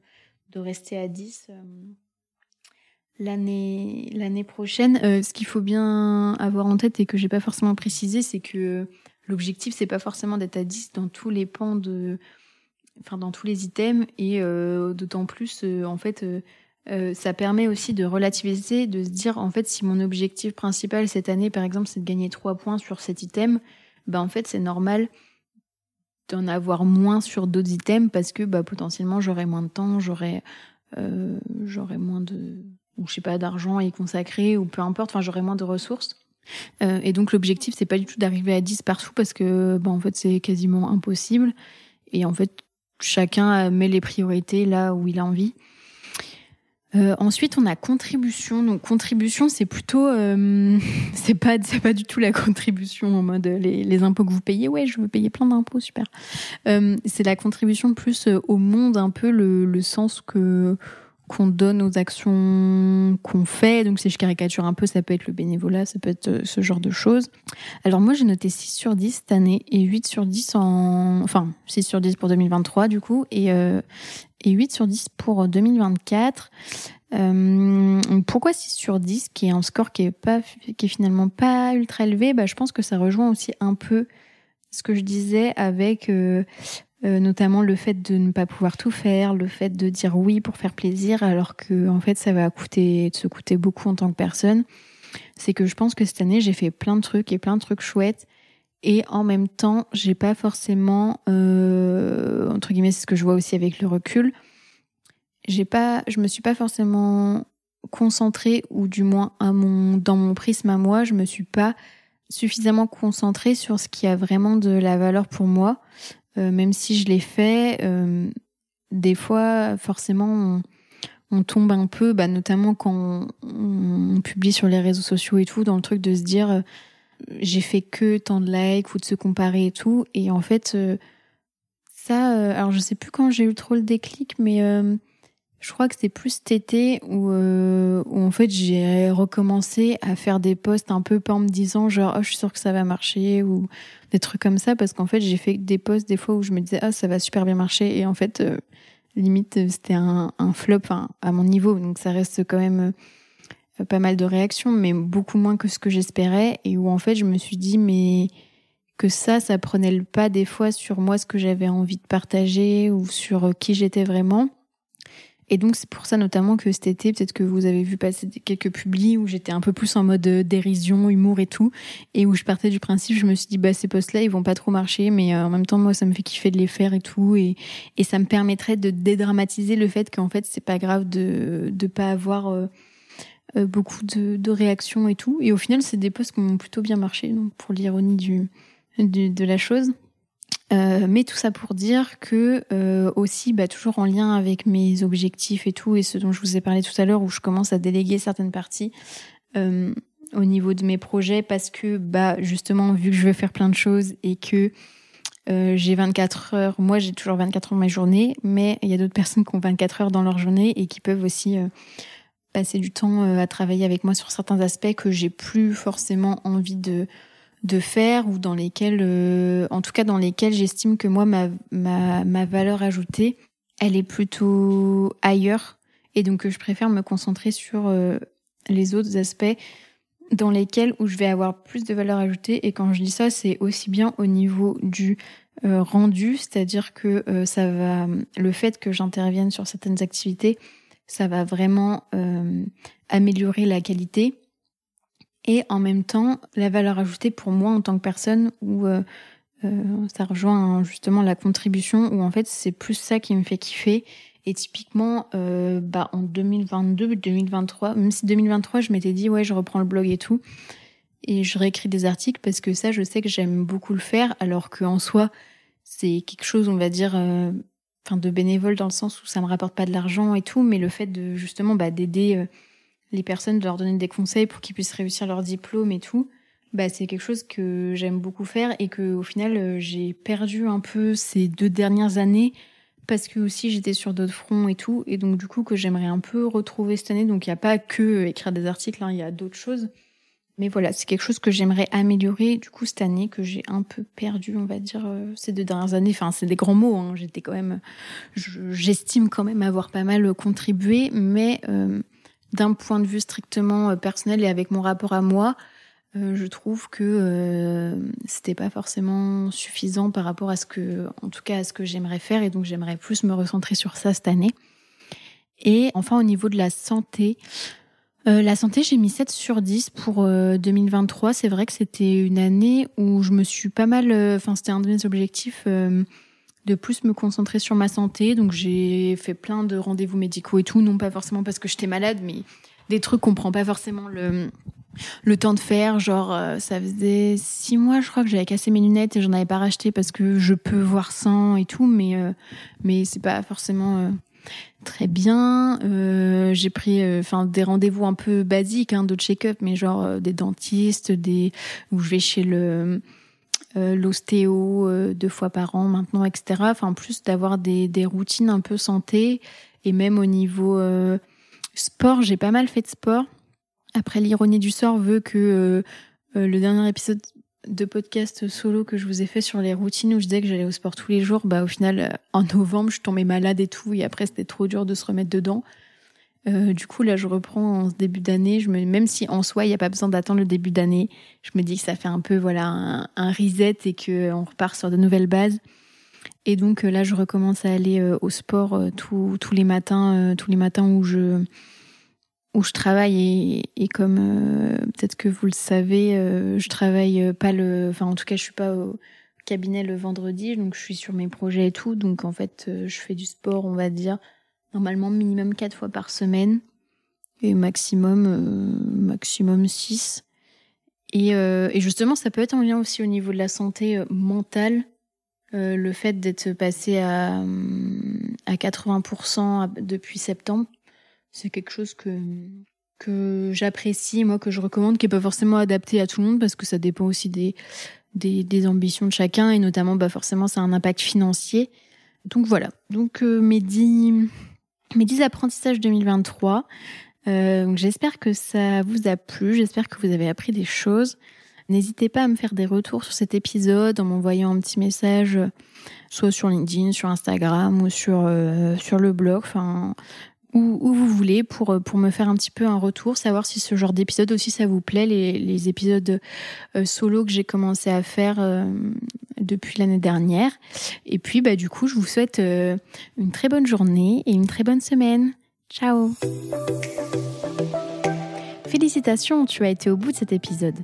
de rester à 10 l'année l'année prochaine. ce qu'il faut bien avoir en tête et que j'ai pas forcément précisé, c'est que l'objectif c'est pas forcément d'être à 10 dans tous les pans de enfin dans tous les items et euh, d'autant plus euh, en fait euh, ça permet aussi de relativiser de se dire en fait si mon objectif principal cette année par exemple c'est de gagner 3 points sur cet item ben en fait c'est normal d'en avoir moins sur d'autres items parce que bah potentiellement j'aurai moins de temps j'aurai moins de ou je sais pas d'argent à y consacrer ou peu importe enfin j'aurai moins de ressources euh, et donc l'objectif, c'est pas du tout d'arriver à 10 partout parce que, bon, en fait, c'est quasiment impossible. Et en fait, chacun met les priorités là où il a envie. Euh, ensuite, on a contribution. Donc contribution, c'est plutôt, euh, [LAUGHS] c'est pas, c'est pas du tout la contribution en mode les, impôts que vous payez. Ouais, je veux payer plein d'impôts, super. Euh, c'est la contribution plus au monde, un peu le, le sens que qu'on donne aux actions qu'on fait. Donc si je caricature un peu, ça peut être le bénévolat, ça peut être euh, ce genre de choses. Alors moi j'ai noté 6 sur 10 cette année et 8 sur 10 en... Enfin 6 sur 10 pour 2023 du coup et, euh, et 8 sur 10 pour 2024. Euh, pourquoi 6 sur 10 qui est un score qui est, pas, qui est finalement pas ultra élevé? Bah, Je pense que ça rejoint aussi un peu ce que je disais avec euh, euh, notamment le fait de ne pas pouvoir tout faire, le fait de dire oui pour faire plaisir, alors que en fait ça va coûter, se coûter beaucoup en tant que personne. C'est que je pense que cette année j'ai fait plein de trucs et plein de trucs chouettes, et en même temps j'ai pas forcément, euh, entre guillemets, c'est ce que je vois aussi avec le recul. J'ai pas, je me suis pas forcément concentrée, ou du moins à mon, dans mon prisme à moi, je me suis pas suffisamment concentrée sur ce qui a vraiment de la valeur pour moi. Euh, même si je l'ai fait, euh, des fois, forcément, on, tombe un peu, bah, notamment quand on, publie sur les réseaux sociaux et tout, dans le truc de se dire euh, j'ai fait que tant de likes ou de se comparer et tout. Et en fait, ça, alors je sais plus quand j'ai eu trop le déclic, mais je crois que c'était plus cet été où, euh, où en fait j'ai recommencé à faire des posts un peu pas en me disant genre oh je suis sûre que ça va marcher ou des trucs comme ça parce qu'en fait j'ai fait des posts des fois où je me disais ah ça va super bien marcher. Et en fait euh, limite c'était un, un flop à mon niveau. Donc ça reste quand même euh, pas mal de réactions mais beaucoup moins que ce que j'espérais. Et où en fait je me suis dit mais que ça ça prenait le pas des fois sur moi ce que j'avais envie de partager ou sur qui j'étais vraiment et donc c'est pour ça notamment que cet été, peut-être que vous avez vu passer quelques publis où j'étais un peu plus en mode euh, dérision, humour et tout, et où je partais du principe, je me suis dit bah ces posts-là ils vont pas trop marcher, mais euh, en même temps moi ça me fait kiffer de les faire et tout, et ça me permettrait de dédramatiser le fait qu'en fait c'est pas grave de de pas avoir euh, beaucoup de, réactions et tout. Et au final c'est des posts qui ont plutôt bien marché, donc pour l'ironie du de la chose. Euh, mais tout ça pour dire que euh, aussi, bah, toujours en lien avec mes objectifs et tout, et ce dont je vous ai parlé tout à l'heure, où je commence à déléguer certaines parties, euh, au niveau de mes projets parce que bah justement vu que je veux faire plein de choses et que euh, j'ai 24 heures, moi j'ai toujours 24 heures dans ma journée, mais il y a d'autres personnes qui ont 24 heures dans leur journée et qui peuvent aussi euh, passer du temps à travailler avec moi sur certains aspects que j'ai plus forcément envie de de faire ou dans lesquels, en tout cas dans lesquels j'estime que moi ma, ma, ma valeur ajoutée, elle est plutôt ailleurs et donc je préfère me concentrer sur les autres aspects dans lesquels où je vais avoir plus de valeur ajoutée. Et quand je dis ça, c'est aussi bien au niveau du euh, rendu, c'est-à-dire que euh, ça va, le fait que j'intervienne sur certaines activités, ça va vraiment euh, améliorer la qualité. Et en même temps, la valeur ajoutée pour moi en tant que personne, où ça rejoint justement la contribution, où en fait c'est plus ça qui me fait kiffer et typiquement, euh, bah, en 2022, 2023, même si 2023, je m'étais dit, ouais, je reprends le blog et tout. Et je réécris des articles parce que ça, je sais que j'aime beaucoup le faire, alors qu'en soi, c'est quelque chose, on va dire, euh, enfin, de bénévole dans le sens où ça me rapporte pas de l'argent et tout, mais le fait de, justement, bah, d'aider euh, les personnes, de leur donner des conseils pour qu'ils puissent réussir leur diplôme et tout, bah, c'est quelque chose que j'aime beaucoup faire et que, au final, euh, j'ai perdu un peu ces deux dernières années parce que aussi j'étais sur d'autres fronts et tout, et donc du coup que j'aimerais un peu retrouver cette année. Donc il n'y a pas que écrire des articles, hein, il y a d'autres choses. Mais voilà, c'est quelque chose que j'aimerais améliorer du coup cette année, que j'ai un peu perdu, on va dire, euh, ces deux dernières années. Enfin, c'est des grands mots, hein. j'étais quand même, j'estime quand même avoir pas mal contribué, mais euh, d'un point de vue strictement euh, personnel et avec mon rapport à moi, euh, je trouve que euh, c'était pas forcément suffisant par rapport à ce que, en tout cas, à ce que j'aimerais faire, et donc j'aimerais plus me recentrer sur ça cette année. Et enfin, au niveau de la santé, euh, la santé, j'ai mis 7 sur 10 pour 2023. C'est vrai que c'était une année où je me suis pas mal, enfin, c'était un de mes objectifs de plus me concentrer sur ma santé. Donc j'ai fait plein de rendez-vous médicaux et tout, non pas forcément parce que j'étais malade, mais des trucs qu'on prend pas forcément le le temps de faire. Genre, euh, ça faisait six mois, je crois, que j'avais cassé mes lunettes et j'en avais pas racheté parce que je peux voir sans et tout, mais euh, mais c'est pas forcément euh, très bien. j'ai pris, enfin, des rendez-vous un peu basiques, hein, de check-up, mais genre des dentistes, des où je vais chez le l'ostéo deux fois par an maintenant, etc. Enfin, en plus d'avoir des des routines un peu santé et même au niveau sport, j'ai pas mal fait de sport. Après, l'ironie du sort veut que euh, euh, le dernier épisode de podcast solo que je vous ai fait sur les routines où je disais que j'allais au sport tous les jours, bah au final euh, en novembre je tombais malade et tout et après c'était trop dur de se remettre dedans. Du coup là je reprends en début d'année, je me même si en soi il n'y a pas besoin d'attendre le début d'année, je me dis que ça fait un peu voilà un, reset et que on repart sur de nouvelles bases. Et donc là je recommence à aller au sport tous les matins, tous les matins où je où je travaille. Et, comme euh, peut-être que vous le savez, euh, je travaille pas le, enfin en tout cas je suis pas au cabinet le vendredi, donc je suis sur mes projets et tout, donc en fait euh, je fais du sport, on va dire normalement minimum quatre fois par semaine et maximum maximum six. Et, et, justement ça peut être en lien aussi au niveau de la santé mentale. le fait d'être passé à, à 80% depuis septembre, c'est quelque chose que que j'apprécie, moi, que je recommande, qui est pas forcément adapté à tout le monde parce que ça dépend aussi des, des, ambitions de chacun et notamment, bah, forcément, ça a un impact financier. Donc voilà. Donc, euh, mes dix, mes dix apprentissages 2023. Euh, j'espère que ça vous a plu. J'espère que vous avez appris des choses. N'hésitez pas à me faire des retours sur cet épisode en m'envoyant un petit message, soit sur LinkedIn, sur Instagram ou sur euh, le blog. Où, vous voulez pour, euh, pour me faire un petit peu un retour, savoir si ce genre d'épisode aussi ça vous plaît, les, les épisodes euh, solo que j'ai commencé à faire euh, depuis l'année dernière. Et puis bah, du coup, je vous souhaite une très bonne journée et une très bonne semaine. Ciao Félicitations, tu as été au bout de cet épisode.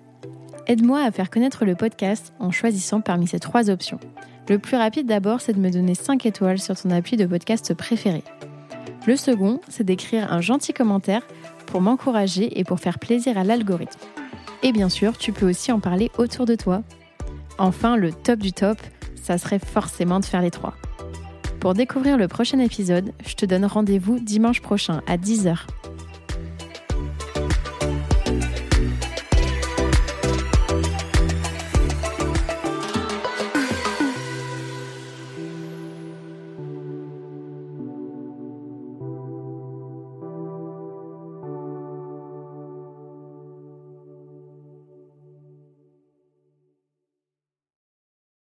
Aide-moi à faire connaître le podcast en choisissant parmi ces trois options. Le plus rapide d'abord, c'est de me donner 5 étoiles sur ton appui de podcast préféré. Le second, c'est d'écrire un gentil commentaire pour m'encourager et pour faire plaisir à l'algorithme. Et bien sûr, tu peux aussi en parler autour de toi. Enfin, le top du top, ça serait forcément de faire les trois. Pour découvrir le prochain épisode, je te donne rendez-vous dimanche prochain à 10h.